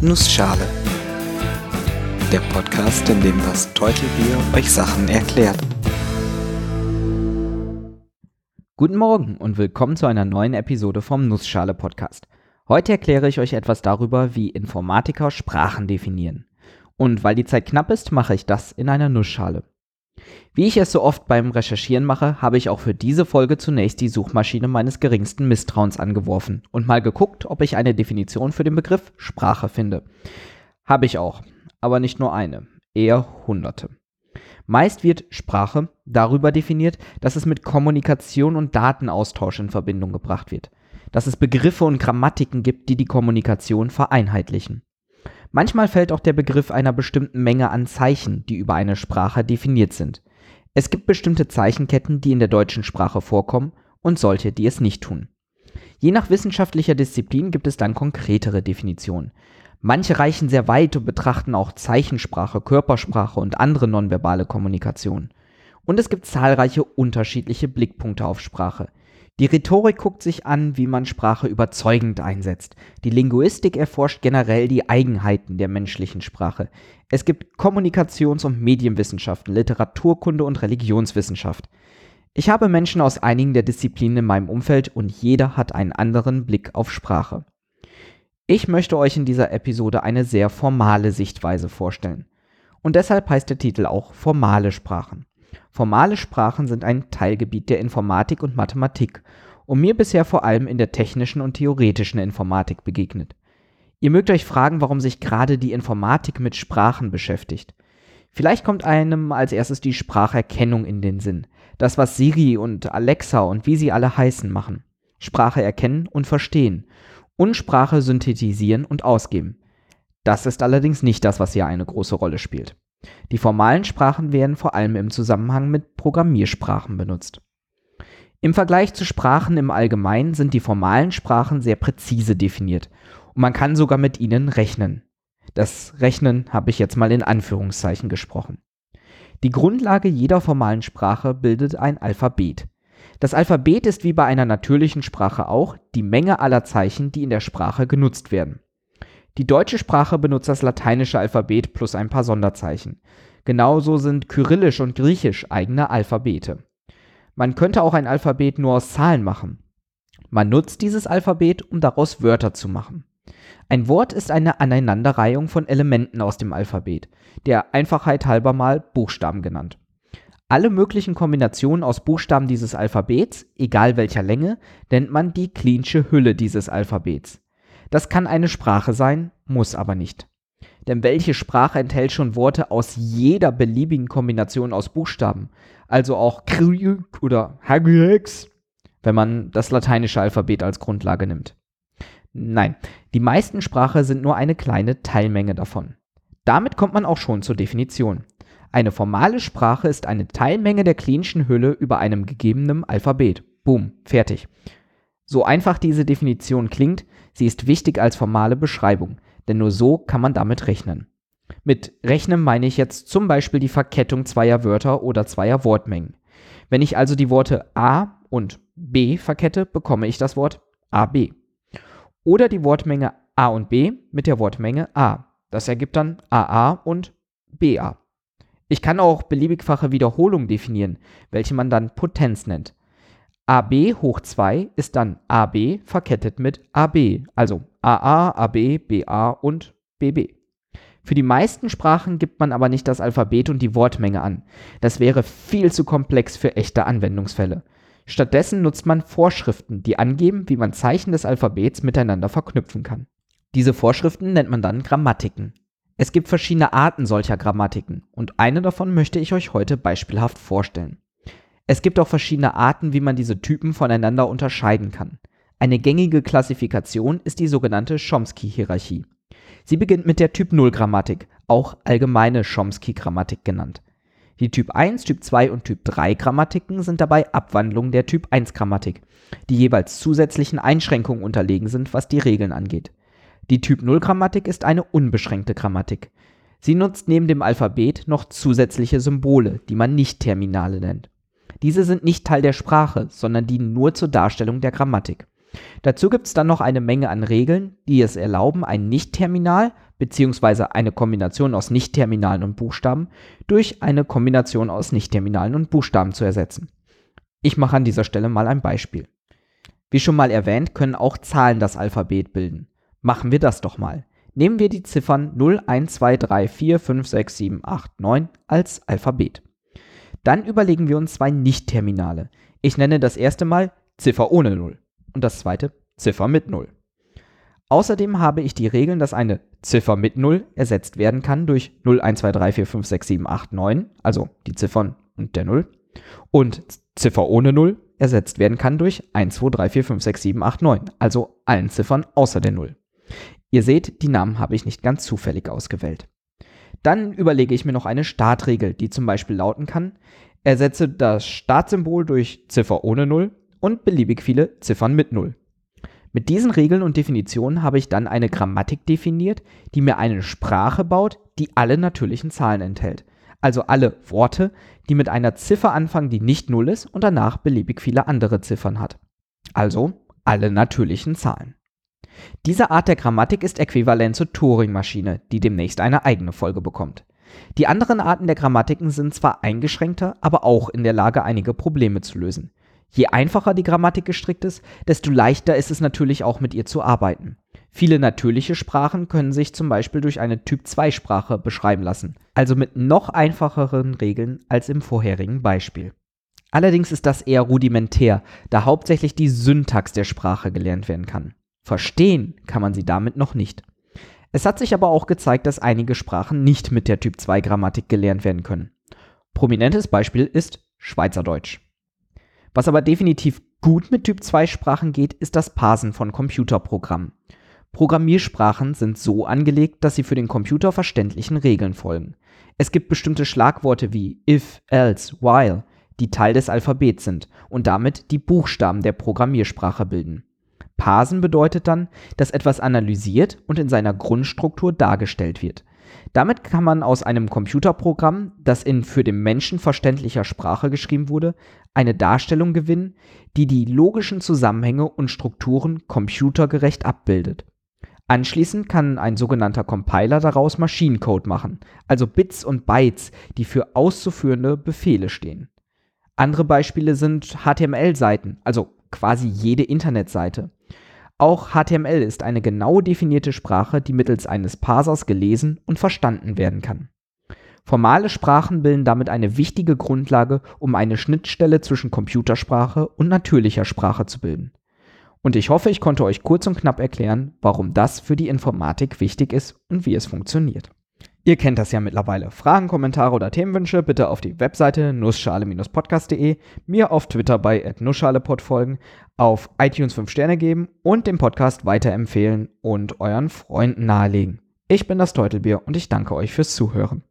Nussschale. Der Podcast, in dem das Teutelbier euch Sachen erklärt. Guten Morgen und willkommen zu einer neuen Episode vom Nussschale Podcast. Heute erkläre ich euch etwas darüber, wie Informatiker Sprachen definieren. Und weil die Zeit knapp ist, mache ich das in einer Nussschale. Wie ich es so oft beim Recherchieren mache, habe ich auch für diese Folge zunächst die Suchmaschine meines geringsten Misstrauens angeworfen und mal geguckt, ob ich eine Definition für den Begriff Sprache finde. Habe ich auch, aber nicht nur eine, eher hunderte. Meist wird Sprache darüber definiert, dass es mit Kommunikation und Datenaustausch in Verbindung gebracht wird, dass es Begriffe und Grammatiken gibt, die die Kommunikation vereinheitlichen. Manchmal fällt auch der Begriff einer bestimmten Menge an Zeichen, die über eine Sprache definiert sind. Es gibt bestimmte Zeichenketten, die in der deutschen Sprache vorkommen und solche, die es nicht tun. Je nach wissenschaftlicher Disziplin gibt es dann konkretere Definitionen. Manche reichen sehr weit und betrachten auch Zeichensprache, Körpersprache und andere nonverbale Kommunikation. Und es gibt zahlreiche unterschiedliche Blickpunkte auf Sprache. Die Rhetorik guckt sich an, wie man Sprache überzeugend einsetzt. Die Linguistik erforscht generell die Eigenheiten der menschlichen Sprache. Es gibt Kommunikations- und Medienwissenschaften, Literaturkunde und Religionswissenschaft. Ich habe Menschen aus einigen der Disziplinen in meinem Umfeld und jeder hat einen anderen Blick auf Sprache. Ich möchte euch in dieser Episode eine sehr formale Sichtweise vorstellen. Und deshalb heißt der Titel auch formale Sprachen. Formale Sprachen sind ein Teilgebiet der Informatik und Mathematik und mir bisher vor allem in der technischen und theoretischen Informatik begegnet. Ihr mögt euch fragen, warum sich gerade die Informatik mit Sprachen beschäftigt. Vielleicht kommt einem als erstes die Spracherkennung in den Sinn. Das, was Siri und Alexa und wie sie alle heißen machen. Sprache erkennen und verstehen. Und Sprache synthetisieren und ausgeben. Das ist allerdings nicht das, was hier eine große Rolle spielt. Die formalen Sprachen werden vor allem im Zusammenhang mit Programmiersprachen benutzt. Im Vergleich zu Sprachen im Allgemeinen sind die formalen Sprachen sehr präzise definiert und man kann sogar mit ihnen rechnen. Das Rechnen habe ich jetzt mal in Anführungszeichen gesprochen. Die Grundlage jeder formalen Sprache bildet ein Alphabet. Das Alphabet ist wie bei einer natürlichen Sprache auch die Menge aller Zeichen, die in der Sprache genutzt werden. Die deutsche Sprache benutzt das lateinische Alphabet plus ein paar Sonderzeichen. Genauso sind Kyrillisch und Griechisch eigene Alphabete. Man könnte auch ein Alphabet nur aus Zahlen machen. Man nutzt dieses Alphabet, um daraus Wörter zu machen. Ein Wort ist eine Aneinanderreihung von Elementen aus dem Alphabet, der Einfachheit halber mal Buchstaben genannt. Alle möglichen Kombinationen aus Buchstaben dieses Alphabets, egal welcher Länge, nennt man die Cleansche Hülle dieses Alphabets. Das kann eine Sprache sein, muss aber nicht. Denn welche Sprache enthält schon Worte aus jeder beliebigen Kombination aus Buchstaben? Also auch Krieg oder Hagex, wenn man das lateinische Alphabet als Grundlage nimmt. Nein, die meisten Sprachen sind nur eine kleine Teilmenge davon. Damit kommt man auch schon zur Definition. Eine formale Sprache ist eine Teilmenge der klinischen Hülle über einem gegebenen Alphabet. Boom, fertig. So einfach diese Definition klingt, sie ist wichtig als formale Beschreibung, denn nur so kann man damit rechnen. Mit Rechnen meine ich jetzt zum Beispiel die Verkettung zweier Wörter oder zweier Wortmengen. Wenn ich also die Worte A und B verkette, bekomme ich das Wort AB. Oder die Wortmenge A und B mit der Wortmenge A. Das ergibt dann AA und BA. Ich kann auch beliebigfache Wiederholungen definieren, welche man dann Potenz nennt. AB hoch 2 ist dann AB verkettet mit AB, also AA, AB, BA und BB. Für die meisten Sprachen gibt man aber nicht das Alphabet und die Wortmenge an. Das wäre viel zu komplex für echte Anwendungsfälle. Stattdessen nutzt man Vorschriften, die angeben, wie man Zeichen des Alphabets miteinander verknüpfen kann. Diese Vorschriften nennt man dann Grammatiken. Es gibt verschiedene Arten solcher Grammatiken und eine davon möchte ich euch heute beispielhaft vorstellen. Es gibt auch verschiedene Arten, wie man diese Typen voneinander unterscheiden kann. Eine gängige Klassifikation ist die sogenannte Chomsky-Hierarchie. Sie beginnt mit der Typ-0-Grammatik, auch allgemeine Chomsky-Grammatik genannt. Die Typ 1, Typ 2 und Typ 3 Grammatiken sind dabei Abwandlungen der Typ 1 Grammatik, die jeweils zusätzlichen Einschränkungen unterlegen sind, was die Regeln angeht. Die Typ 0 Grammatik ist eine unbeschränkte Grammatik. Sie nutzt neben dem Alphabet noch zusätzliche Symbole, die man Nicht-Terminale nennt. Diese sind nicht Teil der Sprache, sondern dienen nur zur Darstellung der Grammatik. Dazu gibt es dann noch eine Menge an Regeln, die es erlauben, ein Nicht-Terminal bzw. eine Kombination aus Nicht-Terminalen und Buchstaben durch eine Kombination aus Nicht-Terminalen und Buchstaben zu ersetzen. Ich mache an dieser Stelle mal ein Beispiel. Wie schon mal erwähnt, können auch Zahlen das Alphabet bilden. Machen wir das doch mal. Nehmen wir die Ziffern 0, 1, 2, 3, 4, 5, 6, 7, 8, 9 als Alphabet. Dann überlegen wir uns zwei Nicht-Terminale. Ich nenne das erste Mal Ziffer ohne 0 und das zweite Ziffer mit 0. Außerdem habe ich die Regeln, dass eine Ziffer mit 0 ersetzt werden kann durch 0, 1, 2, 3, 4, 5, 6, 7, 8, 9, also die Ziffern und der 0. Und Ziffer ohne 0 ersetzt werden kann durch 1, 2, 3, 4, 5, 6, 7, 8, 9, also allen Ziffern außer der 0. Ihr seht, die Namen habe ich nicht ganz zufällig ausgewählt. Dann überlege ich mir noch eine Startregel, die zum Beispiel lauten kann, ersetze das Startsymbol durch Ziffer ohne 0 und beliebig viele Ziffern mit 0. Mit diesen Regeln und Definitionen habe ich dann eine Grammatik definiert, die mir eine Sprache baut, die alle natürlichen Zahlen enthält. Also alle Worte, die mit einer Ziffer anfangen, die nicht 0 ist und danach beliebig viele andere Ziffern hat. Also alle natürlichen Zahlen. Diese Art der Grammatik ist äquivalent zur Turing-Maschine, die demnächst eine eigene Folge bekommt. Die anderen Arten der Grammatiken sind zwar eingeschränkter, aber auch in der Lage, einige Probleme zu lösen. Je einfacher die Grammatik gestrickt ist, desto leichter ist es natürlich auch mit ihr zu arbeiten. Viele natürliche Sprachen können sich zum Beispiel durch eine Typ-2-Sprache beschreiben lassen, also mit noch einfacheren Regeln als im vorherigen Beispiel. Allerdings ist das eher rudimentär, da hauptsächlich die Syntax der Sprache gelernt werden kann. Verstehen kann man sie damit noch nicht. Es hat sich aber auch gezeigt, dass einige Sprachen nicht mit der Typ-2-Grammatik gelernt werden können. Prominentes Beispiel ist Schweizerdeutsch. Was aber definitiv gut mit Typ-2-Sprachen geht, ist das Parsen von Computerprogrammen. Programmiersprachen sind so angelegt, dass sie für den Computer verständlichen Regeln folgen. Es gibt bestimmte Schlagworte wie if, else, while, die Teil des Alphabets sind und damit die Buchstaben der Programmiersprache bilden. Parsen bedeutet dann, dass etwas analysiert und in seiner Grundstruktur dargestellt wird. Damit kann man aus einem Computerprogramm, das in für den Menschen verständlicher Sprache geschrieben wurde, eine Darstellung gewinnen, die die logischen Zusammenhänge und Strukturen computergerecht abbildet. Anschließend kann ein sogenannter Compiler daraus Maschinencode machen, also Bits und Bytes, die für auszuführende Befehle stehen. Andere Beispiele sind HTML-Seiten, also quasi jede Internetseite. Auch HTML ist eine genau definierte Sprache, die mittels eines Parsers gelesen und verstanden werden kann. Formale Sprachen bilden damit eine wichtige Grundlage, um eine Schnittstelle zwischen Computersprache und natürlicher Sprache zu bilden. Und ich hoffe, ich konnte euch kurz und knapp erklären, warum das für die Informatik wichtig ist und wie es funktioniert. Ihr kennt das ja mittlerweile. Fragen, Kommentare oder Themenwünsche bitte auf die Webseite nussschale-podcast.de, mir auf Twitter bei nussschalepod folgen, auf iTunes 5 Sterne geben und den Podcast weiterempfehlen und euren Freunden nahelegen. Ich bin das Teutelbier und ich danke euch fürs Zuhören.